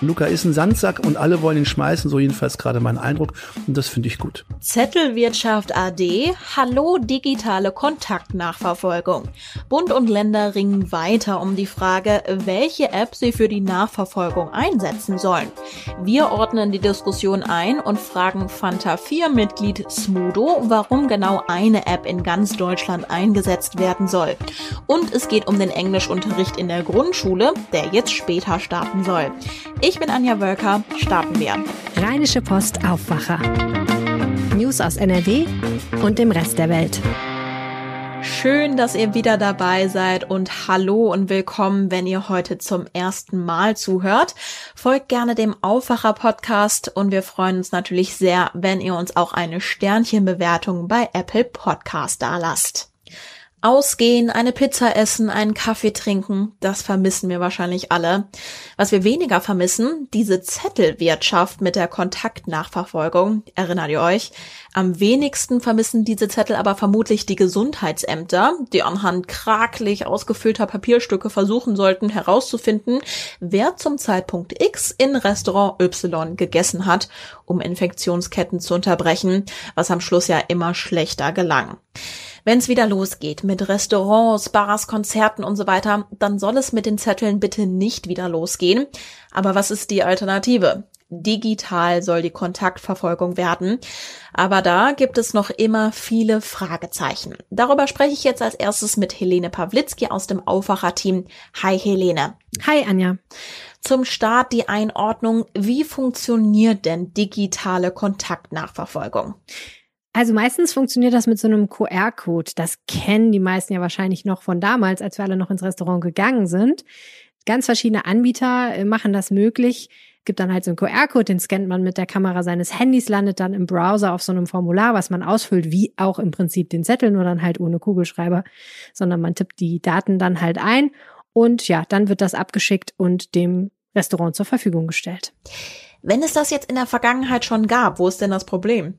Luca ist ein Sandsack und alle wollen ihn schmeißen, so jedenfalls gerade mein Eindruck. Und das finde ich gut. Zettelwirtschaft AD, hallo digitale Kontaktnachverfolgung. Bund und Länder ringen weiter um die Frage, welche App sie für die Nachverfolgung einsetzen sollen. Wir ordnen die Diskussion ein und fragen Fanta 4-Mitglied Smudo, warum genau eine App in ganz Deutschland eingesetzt werden soll. Und es geht um den Englischunterricht in der Grundschule, der jetzt später starten soll. Ich bin Anja Wölker, starten wir. Rheinische Post Aufwacher. News aus NRW und dem Rest der Welt. Schön, dass ihr wieder dabei seid und hallo und willkommen, wenn ihr heute zum ersten Mal zuhört. Folgt gerne dem Aufwacher Podcast und wir freuen uns natürlich sehr, wenn ihr uns auch eine Sternchenbewertung bei Apple Podcast da lasst. Ausgehen, eine Pizza essen, einen Kaffee trinken, das vermissen wir wahrscheinlich alle. Was wir weniger vermissen, diese Zettelwirtschaft mit der Kontaktnachverfolgung, erinnert ihr euch? Am wenigsten vermissen diese Zettel aber vermutlich die Gesundheitsämter, die anhand krakelig ausgefüllter Papierstücke versuchen sollten herauszufinden, wer zum Zeitpunkt X in Restaurant Y gegessen hat, um Infektionsketten zu unterbrechen, was am Schluss ja immer schlechter gelang. Wenn es wieder losgeht mit Restaurants, Bars, Konzerten und so weiter, dann soll es mit den Zetteln bitte nicht wieder losgehen. Aber was ist die Alternative? Digital soll die Kontaktverfolgung werden. Aber da gibt es noch immer viele Fragezeichen. Darüber spreche ich jetzt als erstes mit Helene Pawlitzki aus dem Aufwacher-Team. Hi Helene. Hi Anja. Zum Start die Einordnung. Wie funktioniert denn digitale Kontaktnachverfolgung? Also meistens funktioniert das mit so einem QR-Code. Das kennen die meisten ja wahrscheinlich noch von damals, als wir alle noch ins Restaurant gegangen sind. Ganz verschiedene Anbieter äh, machen das möglich. Gibt dann halt so einen QR-Code, den scannt man mit der Kamera seines Handys, landet dann im Browser auf so einem Formular, was man ausfüllt, wie auch im Prinzip den Zettel, nur dann halt ohne Kugelschreiber, sondern man tippt die Daten dann halt ein und ja, dann wird das abgeschickt und dem Restaurant zur Verfügung gestellt. Wenn es das jetzt in der Vergangenheit schon gab, wo ist denn das Problem?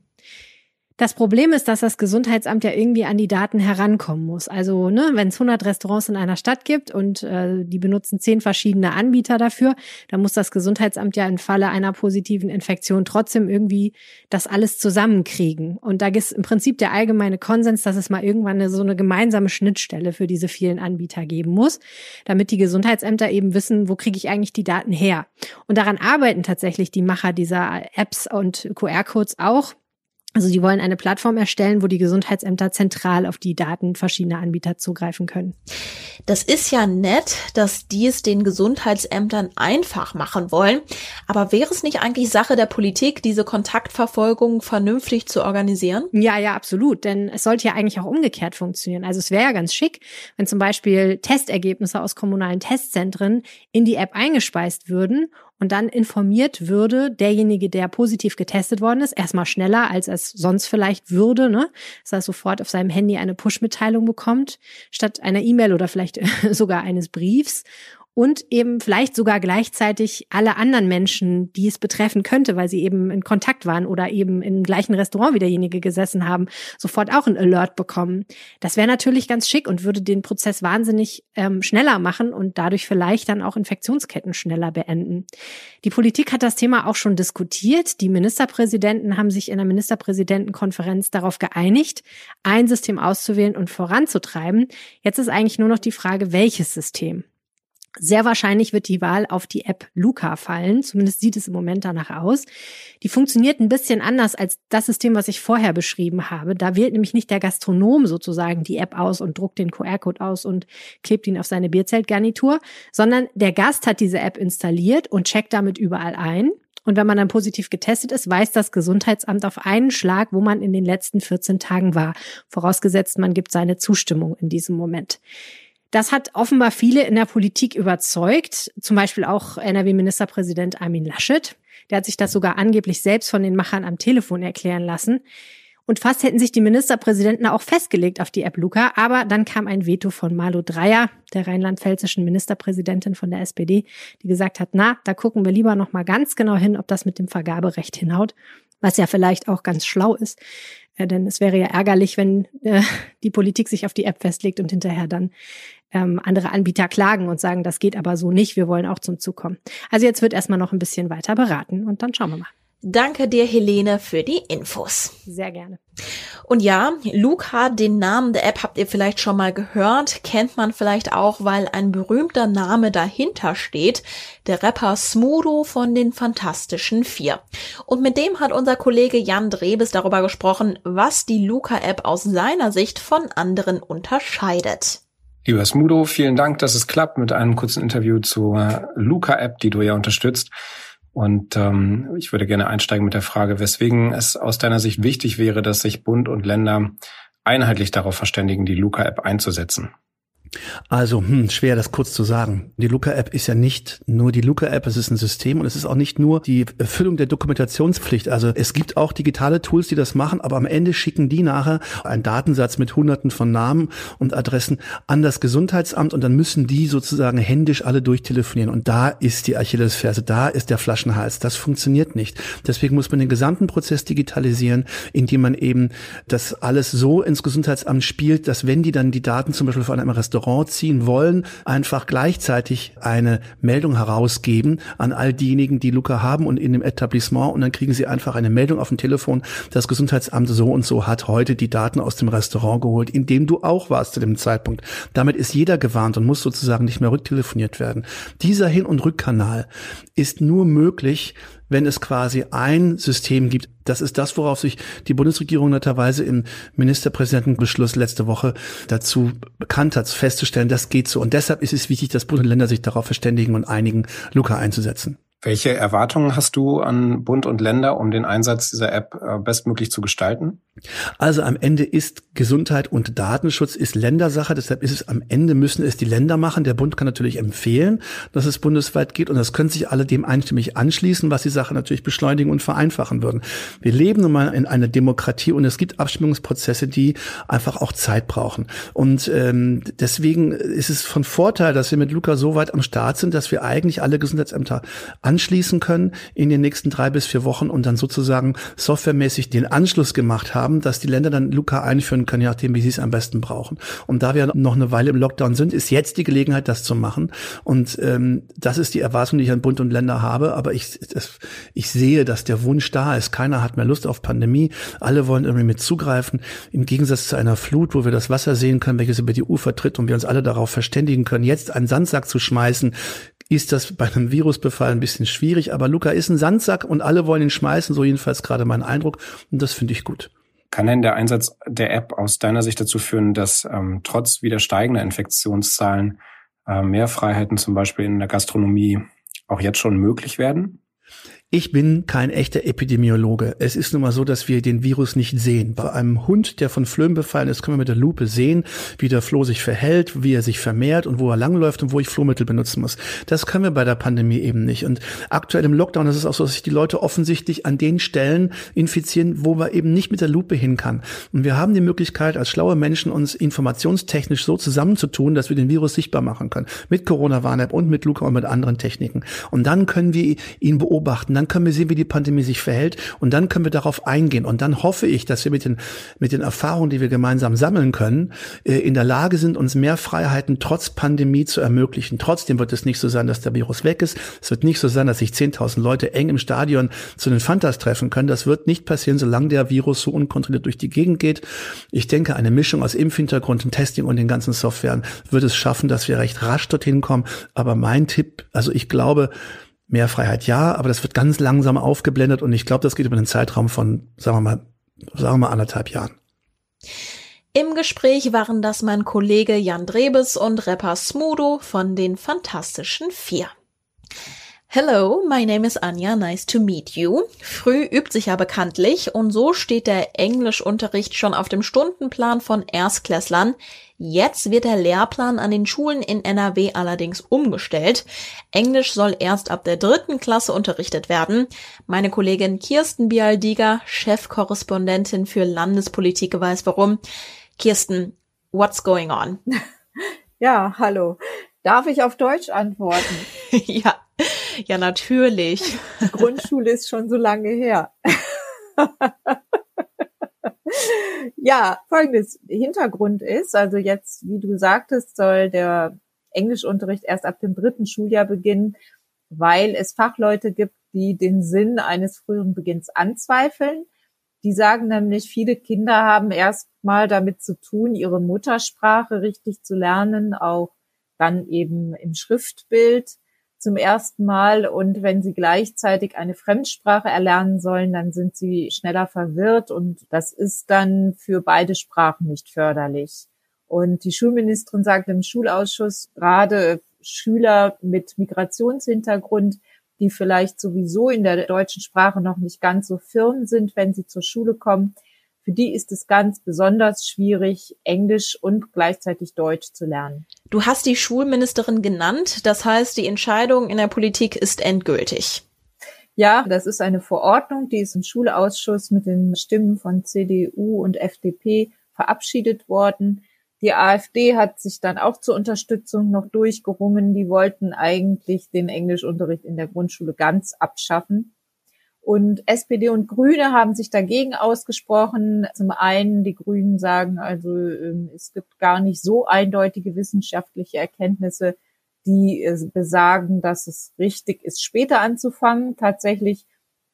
Das Problem ist, dass das Gesundheitsamt ja irgendwie an die Daten herankommen muss. Also, ne, wenn es 100 Restaurants in einer Stadt gibt und äh, die benutzen zehn verschiedene Anbieter dafür, dann muss das Gesundheitsamt ja im Falle einer positiven Infektion trotzdem irgendwie das alles zusammenkriegen. Und da ist im Prinzip der allgemeine Konsens, dass es mal irgendwann eine, so eine gemeinsame Schnittstelle für diese vielen Anbieter geben muss, damit die Gesundheitsämter eben wissen, wo kriege ich eigentlich die Daten her. Und daran arbeiten tatsächlich die Macher dieser Apps und QR-Codes auch. Also die wollen eine Plattform erstellen, wo die Gesundheitsämter zentral auf die Daten verschiedener Anbieter zugreifen können. Das ist ja nett, dass die es den Gesundheitsämtern einfach machen wollen. Aber wäre es nicht eigentlich Sache der Politik, diese Kontaktverfolgung vernünftig zu organisieren? Ja, ja, absolut. Denn es sollte ja eigentlich auch umgekehrt funktionieren. Also es wäre ja ganz schick, wenn zum Beispiel Testergebnisse aus kommunalen Testzentren in die App eingespeist würden und dann informiert würde derjenige, der positiv getestet worden ist, erstmal schneller, als es sonst vielleicht würde, ne? dass er sofort auf seinem Handy eine Push-Mitteilung bekommt, statt einer E-Mail oder vielleicht sogar eines Briefs und eben vielleicht sogar gleichzeitig alle anderen Menschen, die es betreffen könnte, weil sie eben in Kontakt waren oder eben im gleichen Restaurant wie derjenige gesessen haben, sofort auch ein Alert bekommen. Das wäre natürlich ganz schick und würde den Prozess wahnsinnig ähm, schneller machen und dadurch vielleicht dann auch Infektionsketten schneller beenden. Die Politik hat das Thema auch schon diskutiert. Die Ministerpräsidenten haben sich in der Ministerpräsidentenkonferenz darauf geeinigt, ein System auszuwählen und voranzutreiben. Jetzt ist eigentlich nur noch die Frage, welches System. Sehr wahrscheinlich wird die Wahl auf die App Luca fallen. Zumindest sieht es im Moment danach aus. Die funktioniert ein bisschen anders als das System, was ich vorher beschrieben habe. Da wählt nämlich nicht der Gastronom sozusagen die App aus und druckt den QR-Code aus und klebt ihn auf seine Bierzeltgarnitur, sondern der Gast hat diese App installiert und checkt damit überall ein. Und wenn man dann positiv getestet ist, weiß das Gesundheitsamt auf einen Schlag, wo man in den letzten 14 Tagen war. Vorausgesetzt, man gibt seine Zustimmung in diesem Moment. Das hat offenbar viele in der Politik überzeugt, zum Beispiel auch NRW-Ministerpräsident Armin Laschet. Der hat sich das sogar angeblich selbst von den Machern am Telefon erklären lassen. Und fast hätten sich die Ministerpräsidenten auch festgelegt auf die App Luca, aber dann kam ein Veto von Malu Dreyer, der rheinland-pfälzischen Ministerpräsidentin von der SPD, die gesagt hat, na, da gucken wir lieber noch mal ganz genau hin, ob das mit dem Vergaberecht hinhaut, was ja vielleicht auch ganz schlau ist. Äh, denn es wäre ja ärgerlich, wenn äh, die Politik sich auf die App festlegt und hinterher dann ähm, andere Anbieter klagen und sagen, das geht aber so nicht, wir wollen auch zum Zug kommen. Also jetzt wird erstmal noch ein bisschen weiter beraten und dann schauen wir mal. Danke dir, Helene, für die Infos. Sehr gerne. Und ja, Luca, den Namen der App habt ihr vielleicht schon mal gehört, kennt man vielleicht auch, weil ein berühmter Name dahinter steht, der Rapper Smudo von den Fantastischen Vier. Und mit dem hat unser Kollege Jan Drebes darüber gesprochen, was die Luca-App aus seiner Sicht von anderen unterscheidet. Lieber Smudo, vielen Dank, dass es klappt mit einem kurzen Interview zur Luca-App, die du ja unterstützt. Und ähm, ich würde gerne einsteigen mit der Frage, weswegen es aus deiner Sicht wichtig wäre, dass sich Bund und Länder einheitlich darauf verständigen, die Luca-App einzusetzen. Also, hm, schwer das kurz zu sagen. Die Luca-App ist ja nicht nur die Luca-App, es ist ein System und es ist auch nicht nur die Erfüllung der Dokumentationspflicht. Also es gibt auch digitale Tools, die das machen, aber am Ende schicken die nachher einen Datensatz mit hunderten von Namen und Adressen an das Gesundheitsamt und dann müssen die sozusagen händisch alle durchtelefonieren. Und da ist die Achillesferse, da ist der Flaschenhals. Das funktioniert nicht. Deswegen muss man den gesamten Prozess digitalisieren, indem man eben das alles so ins Gesundheitsamt spielt, dass wenn die dann die Daten zum Beispiel von einem Restaurant Restaurant ziehen wollen, einfach gleichzeitig eine Meldung herausgeben an all diejenigen, die Luca haben und in dem Etablissement und dann kriegen sie einfach eine Meldung auf dem Telefon, das Gesundheitsamt so und so hat heute die Daten aus dem Restaurant geholt, in dem du auch warst zu dem Zeitpunkt. Damit ist jeder gewarnt und muss sozusagen nicht mehr rücktelefoniert werden. Dieser Hin- und Rückkanal ist nur möglich, wenn es quasi ein System gibt. Das ist das, worauf sich die Bundesregierung netterweise im Ministerpräsidentenbeschluss letzte Woche dazu bekannt hat, festzustellen, das geht so. Und deshalb ist es wichtig, dass Bund und Länder sich darauf verständigen und einigen, Luca einzusetzen. Welche Erwartungen hast du an Bund und Länder, um den Einsatz dieser App äh, bestmöglich zu gestalten? Also am Ende ist Gesundheit und Datenschutz ist Ländersache. Deshalb ist es am Ende müssen es die Länder machen. Der Bund kann natürlich empfehlen, dass es bundesweit geht und das können sich alle dem einstimmig anschließen, was die Sache natürlich beschleunigen und vereinfachen würden. Wir leben nun mal in einer Demokratie und es gibt Abstimmungsprozesse, die einfach auch Zeit brauchen. Und ähm, deswegen ist es von Vorteil, dass wir mit Luca so weit am Start sind, dass wir eigentlich alle Gesundheitsämter anschließen können in den nächsten drei bis vier Wochen und dann sozusagen softwaremäßig den Anschluss gemacht haben, dass die Länder dann Luca einführen können, je nachdem, wie sie es am besten brauchen. Und da wir noch eine Weile im Lockdown sind, ist jetzt die Gelegenheit, das zu machen. Und ähm, das ist die Erwartung, die ich an Bund und Länder habe. Aber ich, das, ich sehe, dass der Wunsch da ist. Keiner hat mehr Lust auf Pandemie. Alle wollen irgendwie mit zugreifen. Im Gegensatz zu einer Flut, wo wir das Wasser sehen können, welches über die Ufer tritt und wir uns alle darauf verständigen können, jetzt einen Sandsack zu schmeißen, ist das bei einem Virusbefall ein bisschen schwierig. Aber Luca ist ein Sandsack und alle wollen ihn schmeißen, so jedenfalls gerade mein Eindruck. Und das finde ich gut. Kann denn der Einsatz der App aus deiner Sicht dazu führen, dass ähm, trotz wieder steigender Infektionszahlen äh, mehr Freiheiten zum Beispiel in der Gastronomie auch jetzt schon möglich werden? Ich bin kein echter Epidemiologe. Es ist nun mal so, dass wir den Virus nicht sehen. Bei einem Hund, der von Flöhen befallen ist, können wir mit der Lupe sehen, wie der Floh sich verhält, wie er sich vermehrt und wo er langläuft und wo ich Flohmittel benutzen muss. Das können wir bei der Pandemie eben nicht. Und aktuell im Lockdown ist es auch so, dass sich die Leute offensichtlich an den Stellen infizieren, wo man eben nicht mit der Lupe hin kann. Und wir haben die Möglichkeit, als schlaue Menschen uns informationstechnisch so zusammenzutun, dass wir den Virus sichtbar machen können. Mit Corona-Warn-App und mit Luca und mit anderen Techniken. Und dann können wir ihn beobachten dann können wir sehen, wie die Pandemie sich verhält und dann können wir darauf eingehen. Und dann hoffe ich, dass wir mit den, mit den Erfahrungen, die wir gemeinsam sammeln können, äh, in der Lage sind, uns mehr Freiheiten trotz Pandemie zu ermöglichen. Trotzdem wird es nicht so sein, dass der Virus weg ist. Es wird nicht so sein, dass sich 10.000 Leute eng im Stadion zu den Fantas treffen können. Das wird nicht passieren, solange der Virus so unkontrolliert durch die Gegend geht. Ich denke, eine Mischung aus Impfhintergrund und Testing und den ganzen Softwaren wird es schaffen, dass wir recht rasch dorthin kommen. Aber mein Tipp, also ich glaube, Mehr Freiheit ja, aber das wird ganz langsam aufgeblendet und ich glaube, das geht über einen Zeitraum von, sagen wir mal, sagen wir mal anderthalb Jahren. Im Gespräch waren das mein Kollege Jan Drebes und Rapper Smudo von den Fantastischen Vier. Hello, my name is Anja, nice to meet you. Früh übt sich ja bekanntlich und so steht der Englischunterricht schon auf dem Stundenplan von Erstklässlern. Jetzt wird der Lehrplan an den Schulen in NRW allerdings umgestellt. Englisch soll erst ab der dritten Klasse unterrichtet werden. Meine Kollegin Kirsten Bialdiger, Chefkorrespondentin für Landespolitik, weiß warum. Kirsten, what's going on? Ja, hallo. Darf ich auf Deutsch antworten? ja, ja, natürlich. Die Grundschule ist schon so lange her. ja, folgendes Hintergrund ist, also jetzt, wie du sagtest, soll der Englischunterricht erst ab dem dritten Schuljahr beginnen, weil es Fachleute gibt, die den Sinn eines früheren Beginns anzweifeln. Die sagen nämlich, viele Kinder haben erst mal damit zu tun, ihre Muttersprache richtig zu lernen, auch dann eben im Schriftbild zum ersten Mal. Und wenn sie gleichzeitig eine Fremdsprache erlernen sollen, dann sind sie schneller verwirrt und das ist dann für beide Sprachen nicht förderlich. Und die Schulministerin sagt im Schulausschuss, gerade Schüler mit Migrationshintergrund, die vielleicht sowieso in der deutschen Sprache noch nicht ganz so firm sind, wenn sie zur Schule kommen, für die ist es ganz besonders schwierig, Englisch und gleichzeitig Deutsch zu lernen. Du hast die Schulministerin genannt, das heißt, die Entscheidung in der Politik ist endgültig. Ja, das ist eine Verordnung, die ist im Schulausschuss mit den Stimmen von CDU und FDP verabschiedet worden. Die AfD hat sich dann auch zur Unterstützung noch durchgerungen. Die wollten eigentlich den Englischunterricht in der Grundschule ganz abschaffen. Und SPD und Grüne haben sich dagegen ausgesprochen. Zum einen, die Grünen sagen, also ähm, es gibt gar nicht so eindeutige wissenschaftliche Erkenntnisse, die äh, besagen, dass es richtig ist, später anzufangen. Tatsächlich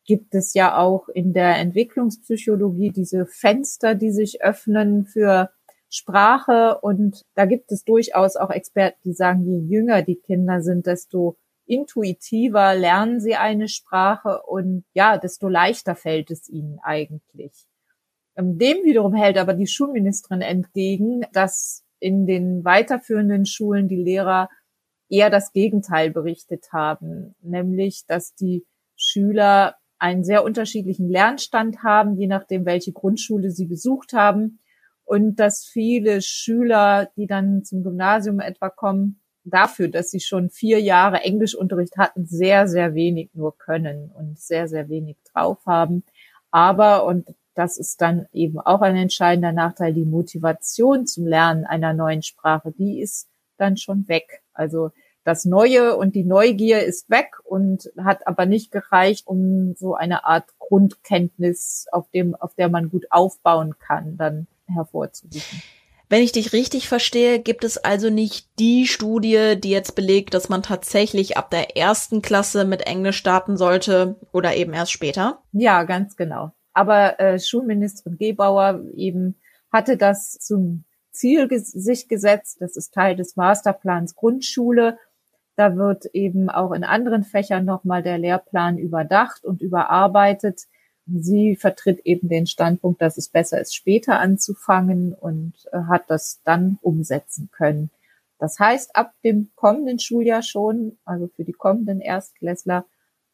gibt es ja auch in der Entwicklungspsychologie diese Fenster, die sich öffnen für Sprache. Und da gibt es durchaus auch Experten, die sagen, je jünger die Kinder sind, desto intuitiver lernen sie eine Sprache und ja, desto leichter fällt es ihnen eigentlich. Ähm, dem wiederum hält aber die Schulministerin entgegen, dass in den weiterführenden Schulen die Lehrer eher das Gegenteil berichtet haben, nämlich dass die Schüler einen sehr unterschiedlichen Lernstand haben, je nachdem, welche Grundschule sie besucht haben und dass viele Schüler, die dann zum Gymnasium etwa kommen, dafür, dass sie schon vier Jahre Englischunterricht hatten, sehr, sehr wenig nur können und sehr, sehr wenig drauf haben. Aber, und das ist dann eben auch ein entscheidender Nachteil, die Motivation zum Lernen einer neuen Sprache, die ist dann schon weg. Also das Neue und die Neugier ist weg und hat aber nicht gereicht, um so eine Art Grundkenntnis, auf dem, auf der man gut aufbauen kann, dann hervorzurufen. Wenn ich dich richtig verstehe, gibt es also nicht die Studie, die jetzt belegt, dass man tatsächlich ab der ersten Klasse mit Englisch starten sollte oder eben erst später? Ja, ganz genau. Aber äh, Schulministerin Gebauer eben hatte das zum Ziel ges sich gesetzt. Das ist Teil des Masterplans Grundschule. Da wird eben auch in anderen Fächern nochmal der Lehrplan überdacht und überarbeitet. Sie vertritt eben den Standpunkt, dass es besser ist, später anzufangen und äh, hat das dann umsetzen können. Das heißt, ab dem kommenden Schuljahr schon, also für die kommenden Erstklässler,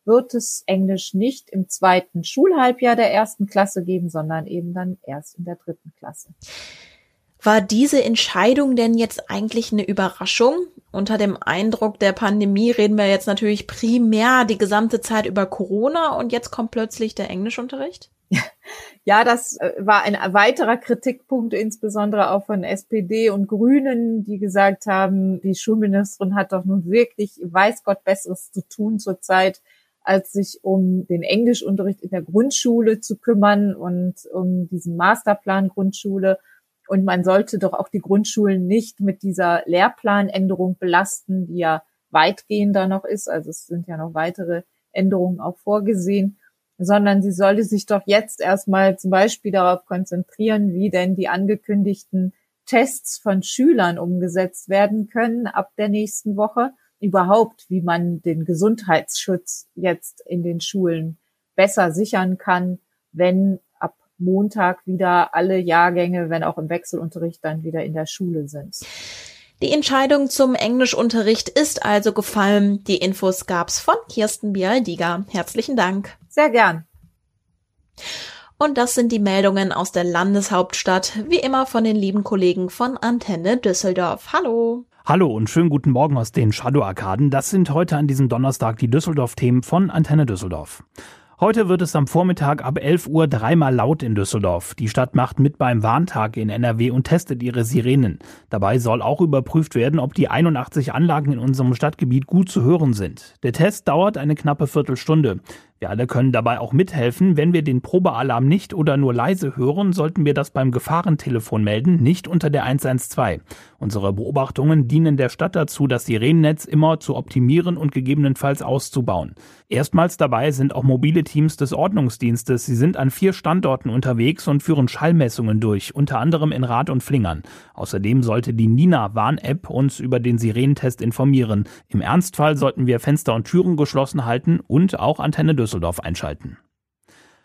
wird es Englisch nicht im zweiten Schulhalbjahr der ersten Klasse geben, sondern eben dann erst in der dritten Klasse. War diese Entscheidung denn jetzt eigentlich eine Überraschung? Unter dem Eindruck der Pandemie reden wir jetzt natürlich primär die gesamte Zeit über Corona und jetzt kommt plötzlich der Englischunterricht? Ja, das äh, war ein weiterer Kritikpunkt, insbesondere auch von SPD und Grünen, die gesagt haben, die Schulministerin hat doch nun wirklich, weiß Gott, Besseres zu tun zurzeit, als sich um den Englischunterricht in der Grundschule zu kümmern und um diesen Masterplan Grundschule und man sollte doch auch die Grundschulen nicht mit dieser Lehrplanänderung belasten, die ja weitgehender noch ist. Also es sind ja noch weitere Änderungen auch vorgesehen, sondern sie sollte sich doch jetzt erstmal zum Beispiel darauf konzentrieren, wie denn die angekündigten Tests von Schülern umgesetzt werden können ab der nächsten Woche. Überhaupt, wie man den Gesundheitsschutz jetzt in den Schulen besser sichern kann, wenn Montag wieder alle Jahrgänge, wenn auch im Wechselunterricht, dann wieder in der Schule sind. Die Entscheidung zum Englischunterricht ist also gefallen. Die Infos gab's von Kirsten Bialdiga. Herzlichen Dank. Sehr gern. Und das sind die Meldungen aus der Landeshauptstadt, wie immer von den lieben Kollegen von Antenne Düsseldorf. Hallo. Hallo und schönen guten Morgen aus den Shadow-Arkaden. Das sind heute an diesem Donnerstag die Düsseldorf-Themen von Antenne Düsseldorf. Heute wird es am Vormittag ab 11 Uhr dreimal laut in Düsseldorf. Die Stadt macht mit beim Warntag in NRW und testet ihre Sirenen. Dabei soll auch überprüft werden, ob die 81 Anlagen in unserem Stadtgebiet gut zu hören sind. Der Test dauert eine knappe Viertelstunde. Wir alle können dabei auch mithelfen. Wenn wir den Probealarm nicht oder nur leise hören, sollten wir das beim Gefahrentelefon melden, nicht unter der 112. Unsere Beobachtungen dienen der Stadt dazu, das Sirenennetz immer zu optimieren und gegebenenfalls auszubauen. Erstmals dabei sind auch mobile Teams des Ordnungsdienstes. Sie sind an vier Standorten unterwegs und führen Schallmessungen durch, unter anderem in Rad und Flingern. Außerdem sollte die Nina Warn-App uns über den Sirenentest informieren. Im Ernstfall sollten wir Fenster und Türen geschlossen halten und auch Antenne Düsseldorf einschalten.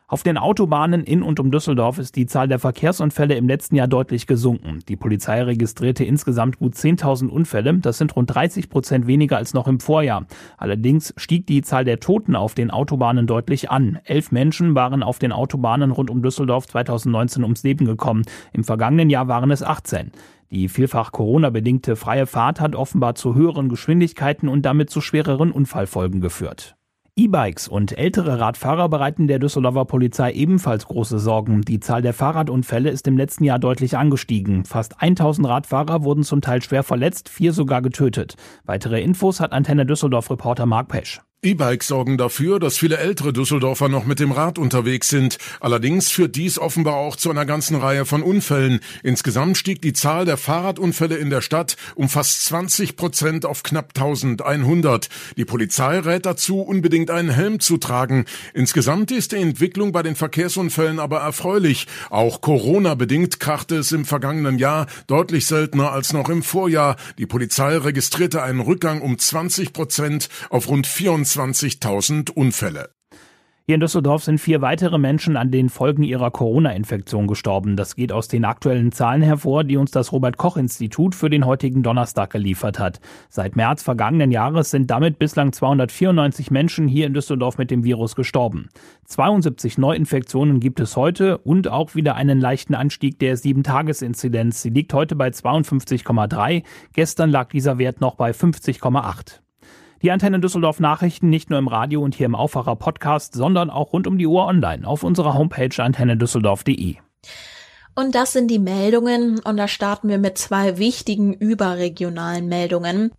Auf den Autobahnen in und um Düsseldorf ist die Zahl der Verkehrsunfälle im letzten Jahr deutlich gesunken. Die Polizei registrierte insgesamt gut 10.000 Unfälle. Das sind rund 30 Prozent weniger als noch im Vorjahr. Allerdings stieg die Zahl der Toten auf den Autobahnen deutlich an. Elf Menschen waren auf den Autobahnen rund um Düsseldorf 2019 ums Leben gekommen. Im vergangenen Jahr waren es 18. Die vielfach Corona-bedingte freie Fahrt hat offenbar zu höheren Geschwindigkeiten und damit zu schwereren Unfallfolgen geführt. E-Bikes und ältere Radfahrer bereiten der Düsseldorfer Polizei ebenfalls große Sorgen. Die Zahl der Fahrradunfälle ist im letzten Jahr deutlich angestiegen. Fast 1000 Radfahrer wurden zum Teil schwer verletzt, vier sogar getötet. Weitere Infos hat Antenne Düsseldorf Reporter Mark Pesch. E-Bikes sorgen dafür, dass viele ältere Düsseldorfer noch mit dem Rad unterwegs sind. Allerdings führt dies offenbar auch zu einer ganzen Reihe von Unfällen. Insgesamt stieg die Zahl der Fahrradunfälle in der Stadt um fast 20 Prozent auf knapp 1100. Die Polizei rät dazu, unbedingt einen Helm zu tragen. Insgesamt ist die Entwicklung bei den Verkehrsunfällen aber erfreulich. Auch Corona-bedingt krachte es im vergangenen Jahr deutlich seltener als noch im Vorjahr. Die Polizei registrierte einen Rückgang um 20 Prozent auf rund 24 25.000 Unfälle. Hier in Düsseldorf sind vier weitere Menschen an den Folgen ihrer Corona-Infektion gestorben. Das geht aus den aktuellen Zahlen hervor, die uns das Robert-Koch-Institut für den heutigen Donnerstag geliefert hat. Seit März vergangenen Jahres sind damit bislang 294 Menschen hier in Düsseldorf mit dem Virus gestorben. 72 Neuinfektionen gibt es heute und auch wieder einen leichten Anstieg der 7-Tages-Inzidenz. Sie liegt heute bei 52,3. Gestern lag dieser Wert noch bei 50,8. Die Antenne Düsseldorf Nachrichten nicht nur im Radio und hier im Aufwacher Podcast, sondern auch rund um die Uhr online auf unserer Homepage antennedüsseldorf.de. Und das sind die Meldungen und da starten wir mit zwei wichtigen überregionalen Meldungen.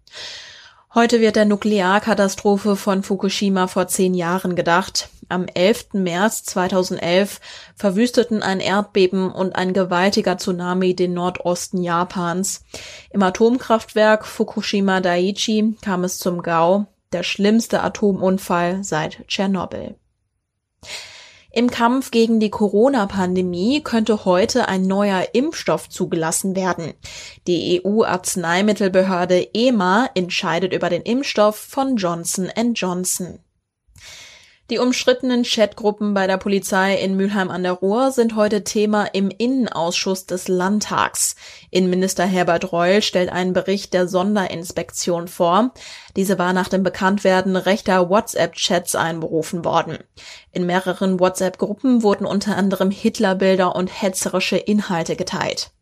Heute wird der Nuklearkatastrophe von Fukushima vor zehn Jahren gedacht. Am 11. März 2011 verwüsteten ein Erdbeben und ein gewaltiger Tsunami den Nordosten Japans. Im Atomkraftwerk Fukushima Daiichi kam es zum Gau, der schlimmste Atomunfall seit Tschernobyl. Im Kampf gegen die Corona-Pandemie könnte heute ein neuer Impfstoff zugelassen werden. Die EU-Arzneimittelbehörde EMA entscheidet über den Impfstoff von Johnson Johnson. Die umstrittenen Chatgruppen bei der Polizei in Mülheim an der Ruhr sind heute Thema im Innenausschuss des Landtags. Innenminister Herbert Reul stellt einen Bericht der Sonderinspektion vor. Diese war nach dem Bekanntwerden rechter WhatsApp-Chats einberufen worden. In mehreren WhatsApp-Gruppen wurden unter anderem Hitlerbilder und hetzerische Inhalte geteilt.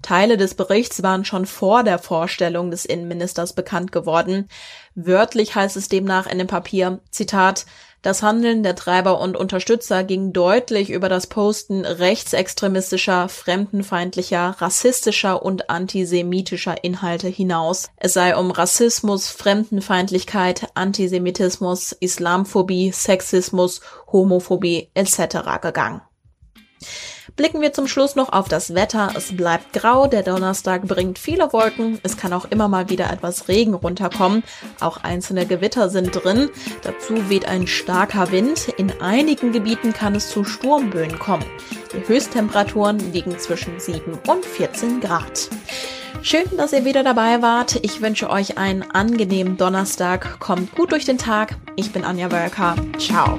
Teile des Berichts waren schon vor der Vorstellung des Innenministers bekannt geworden. Wörtlich heißt es demnach in dem Papier, Zitat, das Handeln der Treiber und Unterstützer ging deutlich über das Posten rechtsextremistischer, fremdenfeindlicher, rassistischer und antisemitischer Inhalte hinaus. Es sei um Rassismus, Fremdenfeindlichkeit, Antisemitismus, Islamphobie, Sexismus, Homophobie etc. gegangen. Blicken wir zum Schluss noch auf das Wetter. Es bleibt grau, der Donnerstag bringt viele Wolken, es kann auch immer mal wieder etwas Regen runterkommen, auch einzelne Gewitter sind drin, dazu weht ein starker Wind, in einigen Gebieten kann es zu Sturmböen kommen. Die Höchsttemperaturen liegen zwischen 7 und 14 Grad. Schön, dass ihr wieder dabei wart. Ich wünsche euch einen angenehmen Donnerstag. Kommt gut durch den Tag. Ich bin Anja Wölker. Ciao.